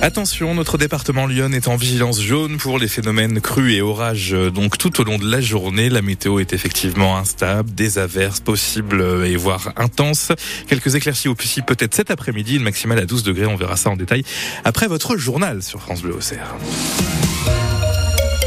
Attention, notre département Lyon est en vigilance jaune pour les phénomènes crus et orages. Donc tout au long de la journée, la météo est effectivement instable, des averses possibles et voire intenses. Quelques éclaircies aussi peut-être cet après-midi, une maximale à 12 degrés. On verra ça en détail après votre journal sur France Bleu Auxerre.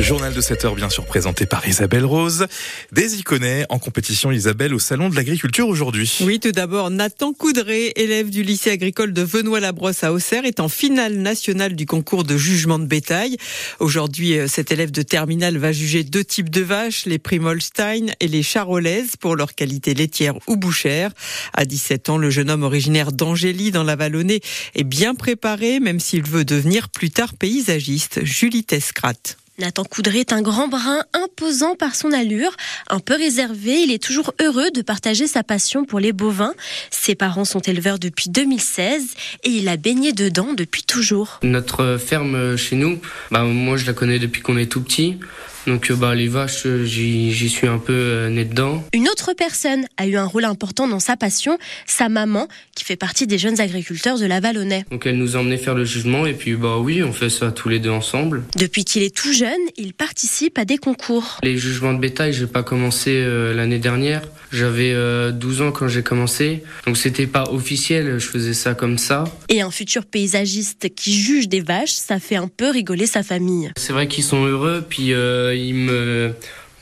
Journal de 7 heures, bien sûr, présenté par Isabelle Rose. Des iconais en compétition, Isabelle, au Salon de l'Agriculture aujourd'hui. Oui, tout d'abord, Nathan Coudray, élève du lycée agricole de Venoy-la-Brosse à Auxerre, est en finale nationale du concours de jugement de bétail. Aujourd'hui, euh, cet élève de terminale va juger deux types de vaches, les Primolstein et les Charolaises, pour leur qualité laitière ou bouchère. À 17 ans, le jeune homme originaire d'Angély, dans la Vallonnée, est bien préparé, même s'il veut devenir plus tard paysagiste. Julie Tescrat. Nathan Coudray est un grand brun imposant par son allure, un peu réservé, il est toujours heureux de partager sa passion pour les bovins. Ses parents sont éleveurs depuis 2016 et il a baigné dedans depuis toujours. Notre ferme chez nous, bah, moi je la connais depuis qu'on est tout petit. Donc euh, bah, les vaches, euh, j'y suis un peu euh, né dedans. Une autre personne a eu un rôle important dans sa passion, sa maman, qui fait partie des jeunes agriculteurs de la Vallonnais. Donc elle nous a emmené faire le jugement et puis bah oui, on fait ça tous les deux ensemble. Depuis qu'il est tout jeune, il participe à des concours. Les jugements de bétail, j'ai pas commencé l'année dernière. J'avais 12 ans quand j'ai commencé, donc c'était pas officiel, je faisais ça comme ça. Et un futur paysagiste qui juge des vaches, ça fait un peu rigoler sa famille. C'est vrai qu'ils sont heureux, puis il me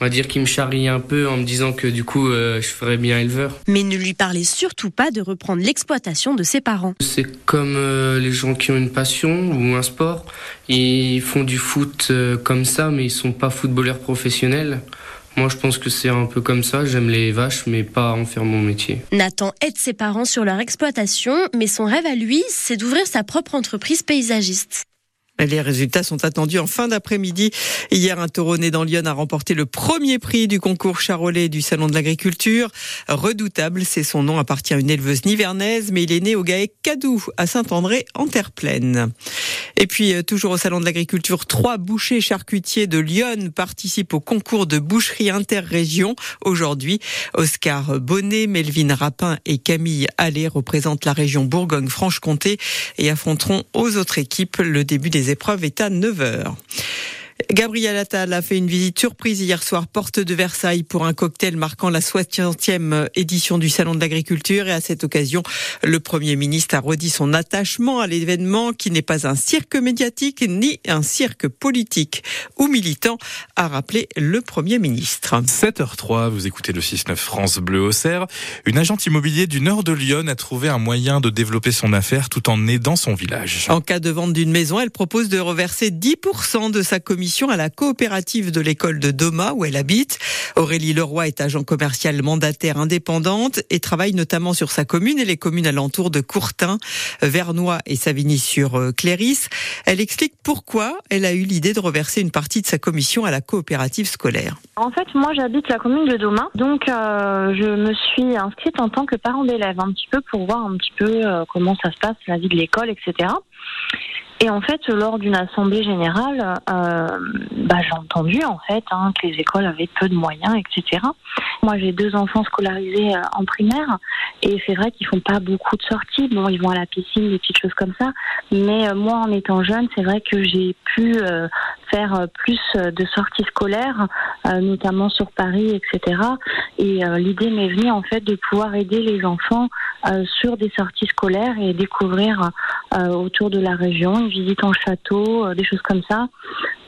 on va dire qu'il me charrie un peu en me disant que du coup euh, je ferais bien éleveur. Mais ne lui parlez surtout pas de reprendre l'exploitation de ses parents. C'est comme euh, les gens qui ont une passion ou un sport. Ils font du foot euh, comme ça, mais ils sont pas footballeurs professionnels. Moi, je pense que c'est un peu comme ça. J'aime les vaches, mais pas en faire mon métier. Nathan aide ses parents sur leur exploitation, mais son rêve à lui, c'est d'ouvrir sa propre entreprise paysagiste. Les résultats sont attendus en fin d'après-midi. Hier, un taureau né dans Lyon a remporté le premier prix du concours charolais du Salon de l'Agriculture. Redoutable, c'est son nom, appartient à une éleveuse nivernaise, mais il est né au GAEC Cadou, à Saint-André, en terre pleine. Et puis, euh, toujours au Salon de l'Agriculture, trois bouchers charcutiers de Lyon participent au concours de boucherie interrégion. Aujourd'hui, Oscar Bonnet, Melvin Rapin et Camille Allais représentent la région Bourgogne-Franche-Comté et affronteront aux autres équipes le début des épreuves est à 9h. Gabriel Attal a fait une visite surprise hier soir porte de Versailles pour un cocktail marquant la 60e édition du Salon de l'Agriculture et à cette occasion, le Premier ministre a redit son attachement à l'événement qui n'est pas un cirque médiatique ni un cirque politique ou militant, a rappelé le Premier ministre. 7h03, vous écoutez le 6-9 France Bleu Auxerre. Une agente immobilier du nord de Lyon a trouvé un moyen de développer son affaire tout en aidant son village. En cas de vente d'une maison, elle propose de reverser 10% de sa commission à la coopérative de l'école de Doma où elle habite. Aurélie Leroy est agent commercial mandataire indépendante et travaille notamment sur sa commune et les communes alentours de Courtin, Vernois et Savigny-sur-Cléris. Elle explique pourquoi elle a eu l'idée de reverser une partie de sa commission à la coopérative scolaire. En fait, moi j'habite la commune de Doma, donc euh, je me suis inscrite en tant que parent d'élève un petit peu pour voir un petit peu euh, comment ça se passe, la vie de l'école, etc. Et en fait, lors d'une assemblée générale, euh, bah, j'ai entendu en fait hein, que les écoles avaient peu de moyens, etc. Moi, j'ai deux enfants scolarisés euh, en primaire, et c'est vrai qu'ils font pas beaucoup de sorties. Bon, ils vont à la piscine, des petites choses comme ça. Mais euh, moi, en étant jeune, c'est vrai que j'ai pu euh, faire plus de sorties scolaires, notamment sur Paris, etc. Et l'idée m'est venue en fait de pouvoir aider les enfants sur des sorties scolaires et découvrir autour de la région visite en château, euh, des choses comme ça.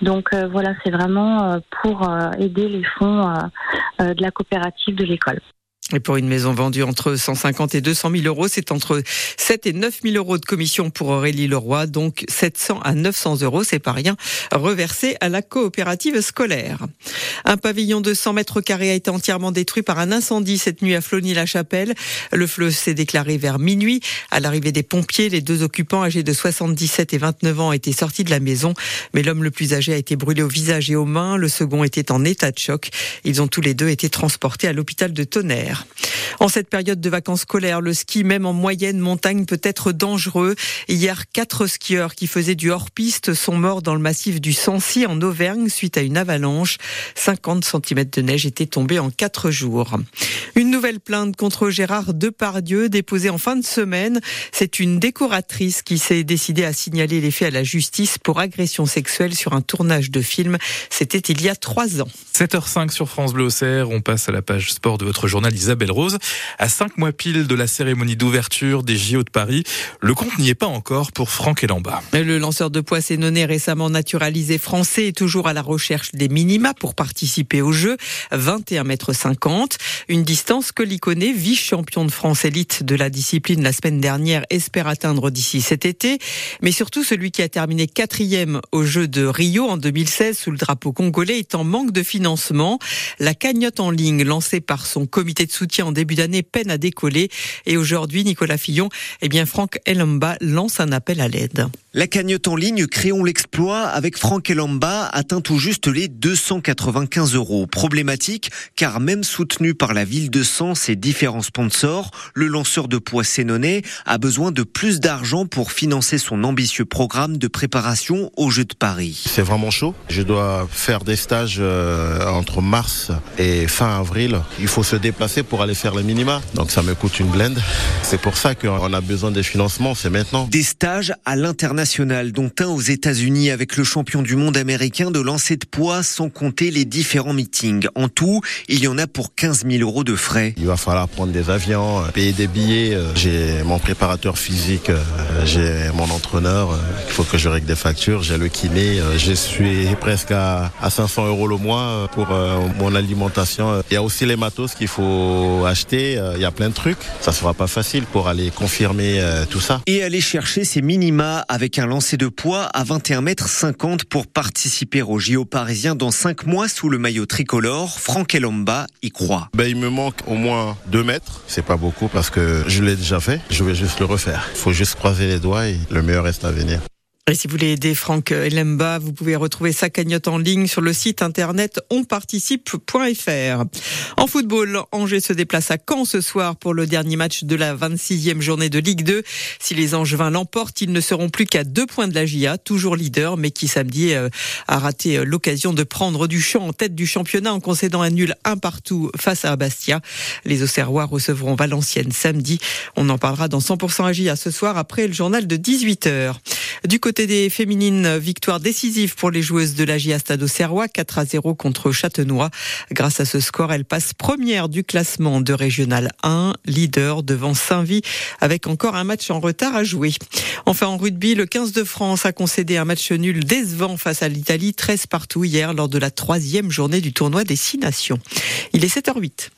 Donc euh, voilà, c'est vraiment euh, pour aider les fonds de la coopérative de l'école. Et pour une maison vendue entre 150 et 200 000 euros, c'est entre 7 et 9 000 euros de commission pour Aurélie Leroy, donc 700 à 900 euros, c'est pas rien, reversé à la coopérative scolaire. Un pavillon de 100 mètres carrés a été entièrement détruit par un incendie cette nuit à Flony-la-Chapelle. Le feu s'est déclaré vers minuit. À l'arrivée des pompiers, les deux occupants âgés de 77 et 29 ans étaient sortis de la maison, mais l'homme le plus âgé a été brûlé au visage et aux mains. Le second était en état de choc. Ils ont tous les deux été transportés à l'hôpital de Tonnerre. En cette période de vacances scolaires, le ski, même en moyenne montagne, peut être dangereux. Hier, quatre skieurs qui faisaient du hors-piste sont morts dans le massif du Sancy en Auvergne suite à une avalanche. 50 cm de neige étaient tombés en quatre jours. Une nouvelle plainte contre Gérard Depardieu déposée en fin de semaine. C'est une décoratrice qui s'est décidée à signaler les faits à la justice pour agression sexuelle sur un tournage de film. C'était il y a trois ans. 7h05 sur France Bleu Auxerre. On passe à la page sport de votre journal Isabelle Rose. À cinq mois pile de la cérémonie d'ouverture des JO de Paris, le compte n'y est pas encore pour Franck Elamba. Le lanceur de poids sénonais récemment naturalisé français est toujours à la recherche des minima pour participer aux Jeux. 21 mètres 50. Une distance que l'Iconé, vice-champion de France élite de la discipline la semaine dernière, espère atteindre d'ici cet été. Mais surtout celui qui a terminé quatrième aux Jeux de Rio en 2016 sous le drapeau congolais est en manque de financement. La cagnotte en ligne lancée par son comité de soutien en début d'année peine à décoller. Et aujourd'hui, Nicolas Fillon, eh bien, Franck Elamba lance un appel à l'aide. La cagnotte en ligne Créons l'exploit avec Franck Elamba atteint tout juste les 295 euros. Problématique car même soutenu par la ville de Sens et différents sponsors, le lanceur de poids sénonais a besoin de plus d'argent pour financer son ambitieux programme de préparation aux Jeux de Paris. C'est vraiment chaud. Je dois faire des stages euh, entre mars et fin avril. Il faut se déplacer pour aller faire le minima. Donc ça me coûte une blende. C'est pour ça qu'on a besoin des financements, c'est maintenant. Des stages à l'international dont un aux États-Unis avec le champion du monde américain de lancer de poids, sans compter les différents meetings. En tout, il y en a pour 15 000 euros de frais. Il va falloir prendre des avions, euh, payer des billets. Euh, j'ai mon préparateur physique, euh, j'ai mon entraîneur. Il faut que je règle des factures. J'ai le kiné. Je suis presque à, 500 euros le mois pour mon alimentation. Il y a aussi les matos qu'il faut acheter. Il y a plein de trucs. Ça sera pas facile pour aller confirmer tout ça. Et aller chercher ces minima avec un lancer de poids à 21 mètres 50 pour participer au JO parisien dans 5 mois sous le maillot tricolore. Franck Elomba y croit. Ben, il me manque au moins 2 mètres. C'est pas beaucoup parce que je l'ai déjà fait. Je vais juste le refaire. Il faut juste croiser les doigts et le meilleur reste à venir. Et si vous voulez aider Franck Elemba, vous pouvez retrouver sa cagnotte en ligne sur le site internet onparticipe.fr. En football, Angers se déplace à Caen ce soir pour le dernier match de la 26e journée de Ligue 2. Si les Angevins l'emportent, ils ne seront plus qu'à deux points de la GIA, toujours leader, mais qui samedi euh, a raté euh, l'occasion de prendre du champ en tête du championnat en concédant un nul un partout face à Bastia. Les Auxerrois recevront Valenciennes samedi. On en parlera dans 100% AGIA ce soir après le journal de 18h. Du côté des féminines, victoire décisive pour les joueuses de la GIA Stade Auxerrois, 4 à 0 contre Châtenois. Grâce à ce score, elle passe première du classement de Régional 1, leader devant Saint-Vie, avec encore un match en retard à jouer. Enfin, en rugby, le 15 de France a concédé un match nul décevant face à l'Italie, 13 partout hier lors de la troisième journée du tournoi des Six Nations. Il est 7h08.